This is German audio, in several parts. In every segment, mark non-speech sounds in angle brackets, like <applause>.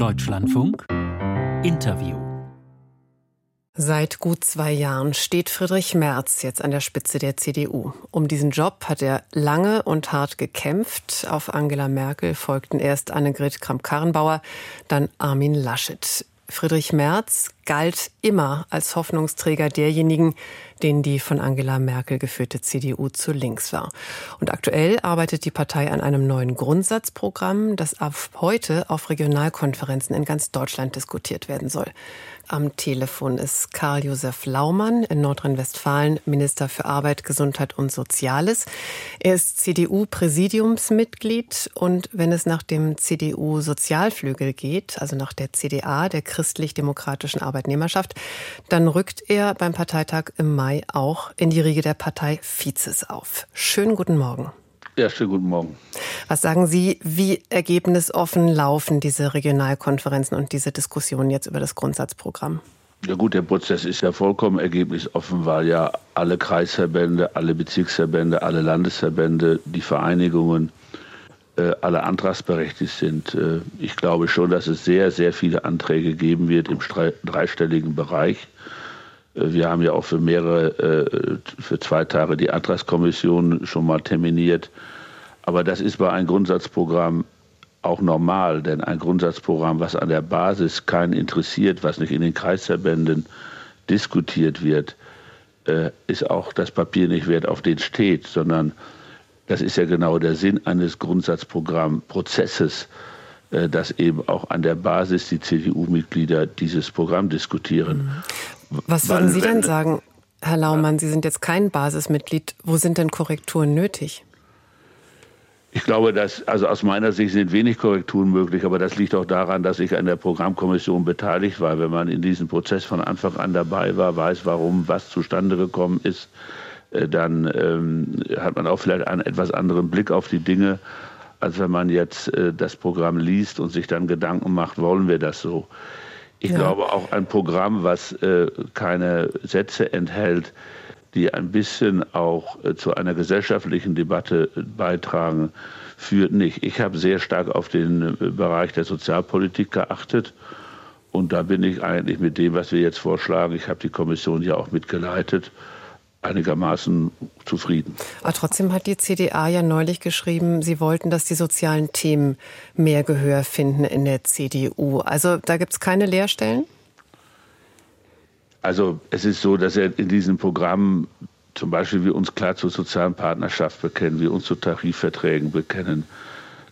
Deutschlandfunk Interview Seit gut zwei Jahren steht Friedrich Merz jetzt an der Spitze der CDU. Um diesen Job hat er lange und hart gekämpft. Auf Angela Merkel folgten erst Annegret Kramp-Karrenbauer, dann Armin Laschet. Friedrich Merz galt immer als Hoffnungsträger derjenigen, denen die von Angela Merkel geführte CDU zu links war. Und aktuell arbeitet die Partei an einem neuen Grundsatzprogramm, das ab heute auf Regionalkonferenzen in ganz Deutschland diskutiert werden soll. Am Telefon ist Karl-Josef Laumann in Nordrhein-Westfalen, Minister für Arbeit, Gesundheit und Soziales. Er ist CDU-Präsidiumsmitglied und wenn es nach dem CDU-Sozialflügel geht, also nach der CDA, der christlich-demokratischen Arbeitnehmerschaft, dann rückt er beim Parteitag im Mai auch in die Riege der Partei Vizes auf. Schönen guten Morgen. Ja, schönen guten Morgen. Was sagen Sie, wie ergebnisoffen laufen diese Regionalkonferenzen und diese Diskussionen jetzt über das Grundsatzprogramm? Ja gut, der Prozess ist ja vollkommen ergebnisoffen, weil ja alle Kreisverbände, alle Bezirksverbände, alle Landesverbände, die Vereinigungen, alle antragsberechtigt sind. Äh, ich glaube schon, dass es sehr, sehr viele Anträge geben wird im dreistelligen Bereich. Äh, wir haben ja auch für mehrere, äh, für zwei Tage die Antragskommission schon mal terminiert. Aber das ist bei einem Grundsatzprogramm auch normal, denn ein Grundsatzprogramm, was an der Basis keinen interessiert, was nicht in den Kreisverbänden diskutiert wird, äh, ist auch das Papier nicht wert, auf den steht, sondern das ist ja genau der Sinn eines Grundsatzprogrammprozesses, dass eben auch an der Basis die CDU-Mitglieder dieses Programm diskutieren. Was würden Sie denn sagen, Herr Laumann? Sie sind jetzt kein Basismitglied. Wo sind denn Korrekturen nötig? Ich glaube, dass, also aus meiner Sicht sind wenig Korrekturen möglich, aber das liegt auch daran, dass ich an der Programmkommission beteiligt war. Wenn man in diesem Prozess von Anfang an dabei war, weiß, warum was zustande gekommen ist, äh, dann ähm, hat man auch vielleicht einen etwas anderen Blick auf die Dinge, als wenn man jetzt äh, das Programm liest und sich dann Gedanken macht, wollen wir das so? Ich ja. glaube auch ein Programm, was äh, keine Sätze enthält, die ein bisschen auch äh, zu einer gesellschaftlichen Debatte beitragen, führt nicht. Ich habe sehr stark auf den äh, Bereich der Sozialpolitik geachtet. Und da bin ich eigentlich mit dem, was wir jetzt vorschlagen, ich habe die Kommission ja auch mitgeleitet, einigermaßen zufrieden. Aber trotzdem hat die CDA ja neulich geschrieben, sie wollten, dass die sozialen Themen mehr Gehör finden in der CDU. Also da gibt es keine Leerstellen? Also es ist so, dass er in diesem Programm zum Beispiel wir uns klar zur sozialen Partnerschaft bekennen, wir uns zu Tarifverträgen bekennen,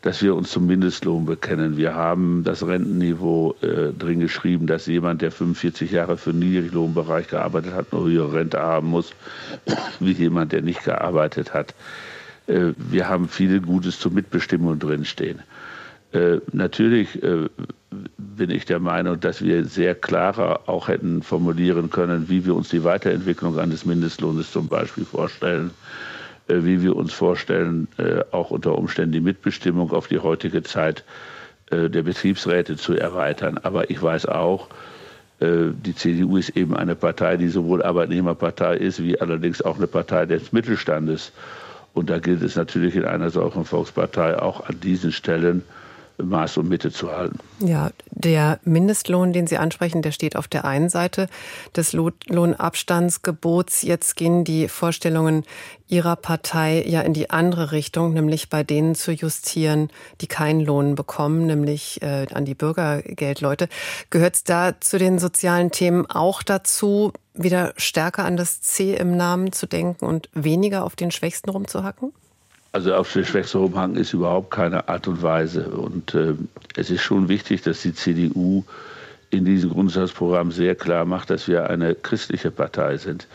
dass wir uns zum Mindestlohn bekennen. Wir haben das Rentenniveau äh, drin geschrieben, dass jemand, der 45 Jahre für den Niedriglohnbereich gearbeitet hat, eine höhere Rente haben muss, <clears throat> wie jemand, der nicht gearbeitet hat. Äh, wir haben viel Gutes zur Mitbestimmung drinstehen. Äh, natürlich äh, bin ich der Meinung, dass wir sehr klarer auch hätten formulieren können, wie wir uns die Weiterentwicklung eines Mindestlohnes zum Beispiel vorstellen wie wir uns vorstellen, äh, auch unter Umständen die Mitbestimmung auf die heutige Zeit äh, der Betriebsräte zu erweitern. Aber ich weiß auch, die CDU ist eben eine Partei, die sowohl Arbeitnehmerpartei ist, wie allerdings auch eine Partei des Mittelstandes. Und da gilt es natürlich in einer solchen Volkspartei auch an diesen Stellen Maß und Mitte zu halten. Ja, der Mindestlohn, den Sie ansprechen, der steht auf der einen Seite des Lohnabstandsgebots. Jetzt gehen die Vorstellungen Ihrer Partei ja in die andere Richtung, nämlich bei denen zu justieren, die keinen Lohn bekommen, nämlich äh, an die Bürgergeldleute. Gehört es da zu den sozialen Themen auch dazu, wieder stärker an das C im Namen zu denken und weniger auf den Schwächsten rumzuhacken? Also auf die Schwächste rumhaken ist überhaupt keine Art und Weise. Und äh, es ist schon wichtig, dass die CDU in diesem Grundsatzprogramm sehr klar macht, dass wir eine christliche Partei sind.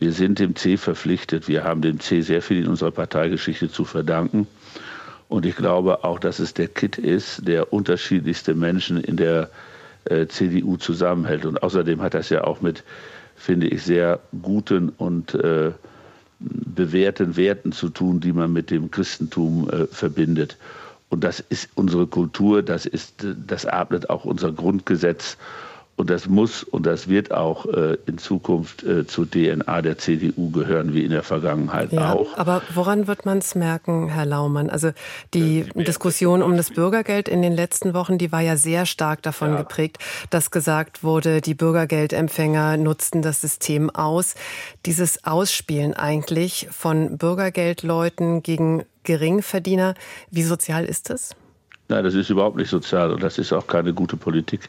Wir sind dem C verpflichtet. Wir haben dem C sehr viel in unserer Parteigeschichte zu verdanken. Und ich glaube auch, dass es der Kit ist, der unterschiedlichste Menschen in der äh, CDU zusammenhält. Und außerdem hat das ja auch mit, finde ich, sehr guten und äh, bewährten Werten zu tun, die man mit dem Christentum äh, verbindet. Und das ist unsere Kultur, das, ist, das atmet auch unser Grundgesetz. Und das muss und das wird auch äh, in Zukunft äh, zur DNA der CDU gehören, wie in der Vergangenheit ja, auch. Aber woran wird man es merken, Herr Laumann? Also die äh, Diskussion um das Bürgergeld in den letzten Wochen, die war ja sehr stark davon ja. geprägt, dass gesagt wurde, die Bürgergeldempfänger nutzten das System aus. Dieses Ausspielen eigentlich von Bürgergeldleuten gegen Geringverdiener, wie sozial ist das? Nein, das ist überhaupt nicht sozial und das ist auch keine gute Politik.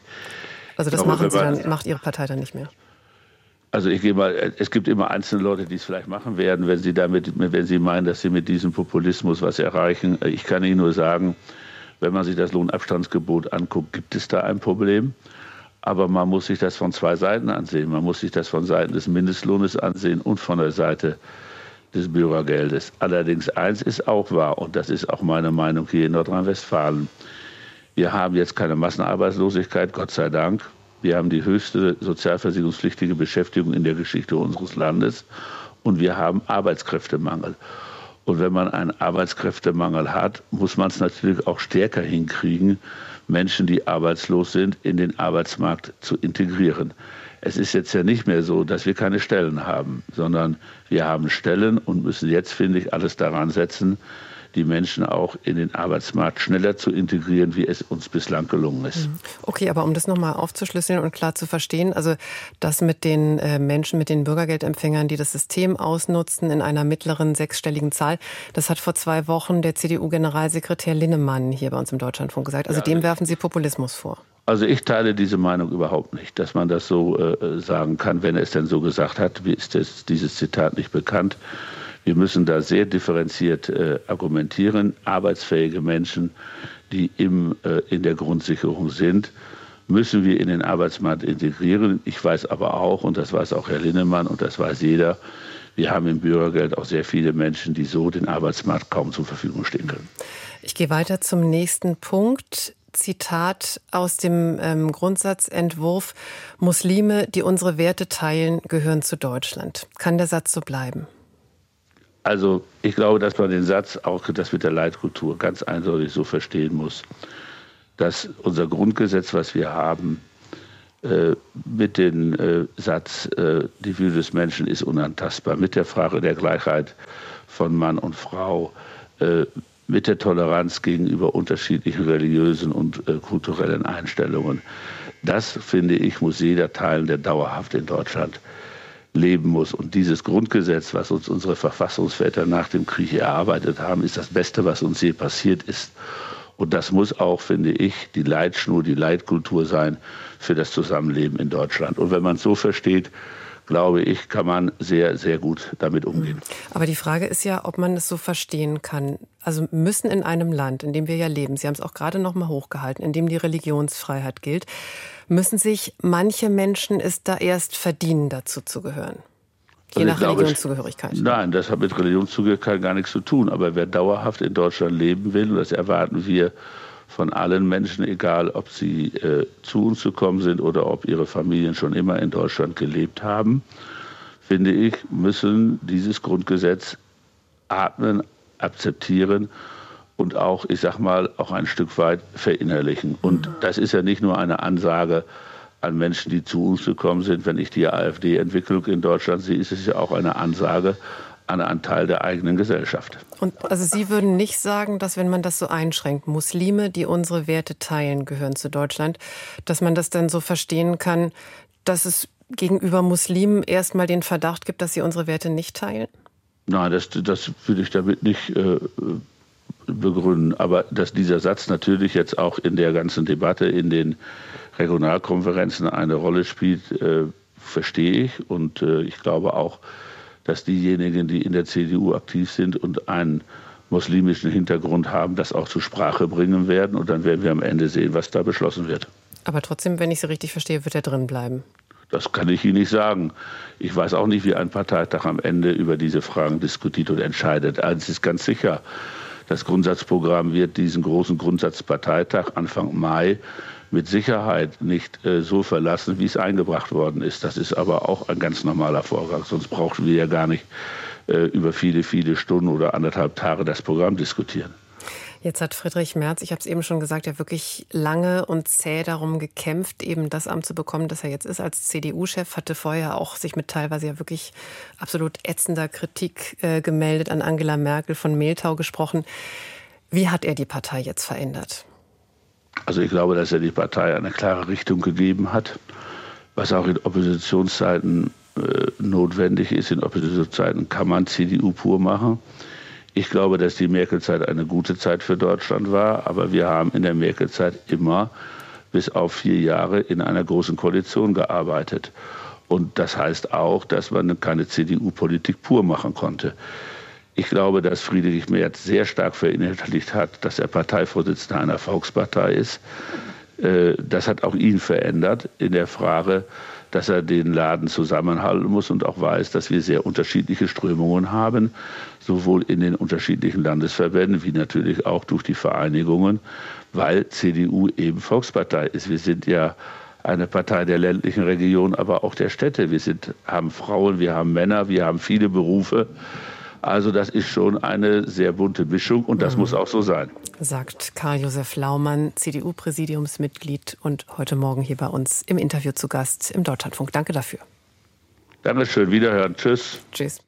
Also das machen Sie dann, macht Ihre Partei dann nicht mehr? Also ich gehe mal, es gibt immer einzelne Leute, die es vielleicht machen werden, wenn sie damit, wenn sie meinen, dass sie mit diesem Populismus was erreichen. Ich kann Ihnen nur sagen, wenn man sich das Lohnabstandsgebot anguckt, gibt es da ein Problem. Aber man muss sich das von zwei Seiten ansehen. Man muss sich das von Seiten des Mindestlohnes ansehen und von der Seite des Bürgergeldes. Allerdings eins ist auch wahr, und das ist auch meine Meinung hier in Nordrhein-Westfalen. Wir haben jetzt keine Massenarbeitslosigkeit, Gott sei Dank. Wir haben die höchste sozialversicherungspflichtige Beschäftigung in der Geschichte unseres Landes und wir haben Arbeitskräftemangel. Und wenn man einen Arbeitskräftemangel hat, muss man es natürlich auch stärker hinkriegen, Menschen, die arbeitslos sind, in den Arbeitsmarkt zu integrieren. Es ist jetzt ja nicht mehr so, dass wir keine Stellen haben, sondern wir haben Stellen und müssen jetzt, finde ich, alles daran setzen, die Menschen auch in den Arbeitsmarkt schneller zu integrieren, wie es uns bislang gelungen ist. Mhm. Okay, aber um das nochmal aufzuschlüsseln und klar zu verstehen, also das mit den äh, Menschen, mit den Bürgergeldempfängern, die das System ausnutzen in einer mittleren sechsstelligen Zahl, das hat vor zwei Wochen der CDU-Generalsekretär Linnemann hier bei uns im Deutschlandfunk gesagt. Also ja, dem werfen Sie Populismus vor. Also ich teile diese Meinung überhaupt nicht, dass man das so äh, sagen kann, wenn er es denn so gesagt hat. Wie ist das, dieses Zitat nicht bekannt? Wir müssen da sehr differenziert äh, argumentieren. Arbeitsfähige Menschen, die im, äh, in der Grundsicherung sind, müssen wir in den Arbeitsmarkt integrieren. Ich weiß aber auch, und das weiß auch Herr Linnemann und das weiß jeder, wir haben im Bürgergeld auch sehr viele Menschen, die so den Arbeitsmarkt kaum zur Verfügung stehen können. Ich gehe weiter zum nächsten Punkt. Zitat aus dem ähm, Grundsatzentwurf, Muslime, die unsere Werte teilen, gehören zu Deutschland. Kann der Satz so bleiben? Also ich glaube, dass man den Satz, auch das mit der Leitkultur, ganz eindeutig so verstehen muss, dass unser Grundgesetz, was wir haben, äh, mit dem äh, Satz, äh, die Würde des Menschen ist unantastbar, mit der Frage der Gleichheit von Mann und Frau, äh, mit der Toleranz gegenüber unterschiedlichen religiösen und äh, kulturellen Einstellungen. Das, finde ich, muss jeder teilen, der dauerhaft in Deutschland leben muss. Und dieses Grundgesetz, was uns unsere Verfassungsväter nach dem Krieg erarbeitet haben, ist das Beste, was uns je passiert ist. Und das muss auch, finde ich, die Leitschnur, die Leitkultur sein für das Zusammenleben in Deutschland. Und wenn man es so versteht, glaube ich, kann man sehr, sehr gut damit umgehen. Aber die Frage ist ja, ob man es so verstehen kann. Also müssen in einem Land, in dem wir ja leben, Sie haben es auch gerade noch mal hochgehalten, in dem die Religionsfreiheit gilt, müssen sich manche Menschen es da erst verdienen, dazu zu gehören? Je also nach glaube, Religionszugehörigkeit. Nein, das hat mit Religionszugehörigkeit gar nichts zu tun. Aber wer dauerhaft in Deutschland leben will, und das erwarten wir von allen Menschen, egal ob sie äh, zu uns gekommen sind oder ob ihre Familien schon immer in Deutschland gelebt haben, finde ich, müssen dieses Grundgesetz atmen, akzeptieren und auch, ich sag mal, auch ein Stück weit verinnerlichen. Und das ist ja nicht nur eine Ansage an Menschen, die zu uns gekommen sind. Wenn ich die AfD-Entwicklung in Deutschland sehe, ist es ja auch eine Ansage an einen Teil der eigenen Gesellschaft. Und also Sie würden nicht sagen, dass wenn man das so einschränkt, Muslime, die unsere Werte teilen, gehören zu Deutschland, dass man das dann so verstehen kann, dass es gegenüber Muslimen erstmal den Verdacht gibt, dass sie unsere Werte nicht teilen? Nein, das, das würde ich damit nicht äh, begründen. Aber dass dieser Satz natürlich jetzt auch in der ganzen Debatte in den Regionalkonferenzen eine Rolle spielt, äh, verstehe ich. Und äh, ich glaube auch, dass diejenigen, die in der CDU aktiv sind und einen muslimischen Hintergrund haben, das auch zur Sprache bringen werden. Und dann werden wir am Ende sehen, was da beschlossen wird. Aber trotzdem, wenn ich Sie richtig verstehe, wird er drin bleiben. Das kann ich Ihnen nicht sagen. Ich weiß auch nicht, wie ein Parteitag am Ende über diese Fragen diskutiert und entscheidet. Eins ist ganz sicher. Das Grundsatzprogramm wird diesen großen Grundsatzparteitag Anfang Mai mit Sicherheit nicht äh, so verlassen, wie es eingebracht worden ist. Das ist aber auch ein ganz normaler Vorgang. Sonst brauchen wir ja gar nicht äh, über viele, viele Stunden oder anderthalb Tage das Programm diskutieren. Jetzt hat Friedrich Merz, ich habe es eben schon gesagt, ja wirklich lange und zäh darum gekämpft, eben das Amt zu bekommen, das er jetzt ist als CDU-Chef, hatte vorher auch sich mit teilweise ja wirklich absolut ätzender Kritik äh, gemeldet an Angela Merkel, von Mehltau gesprochen. Wie hat er die Partei jetzt verändert? Also ich glaube, dass er die Partei eine klare Richtung gegeben hat, was auch in Oppositionszeiten äh, notwendig ist. In Oppositionszeiten kann man CDU pur machen. Ich glaube, dass die Merkel-Zeit eine gute Zeit für Deutschland war, aber wir haben in der Merkel-Zeit immer bis auf vier Jahre in einer großen Koalition gearbeitet. Und das heißt auch, dass man keine CDU-Politik pur machen konnte. Ich glaube, dass Friedrich Merz sehr stark verinnerlicht hat, dass er Parteivorsitzender einer Volkspartei ist. Äh, das hat auch ihn verändert in der Frage, dass er den Laden zusammenhalten muss und auch weiß, dass wir sehr unterschiedliche Strömungen haben, sowohl in den unterschiedlichen Landesverbänden wie natürlich auch durch die Vereinigungen, weil CDU eben Volkspartei ist. Wir sind ja eine Partei der ländlichen Region, aber auch der Städte. Wir sind, haben Frauen, wir haben Männer, wir haben viele Berufe. Also das ist schon eine sehr bunte Mischung und das mhm. muss auch so sein. Sagt Karl-Josef Laumann, CDU-Präsidiumsmitglied und heute Morgen hier bei uns im Interview zu Gast im Deutschlandfunk. Danke dafür. Dankeschön, wiederhören. Tschüss. Tschüss.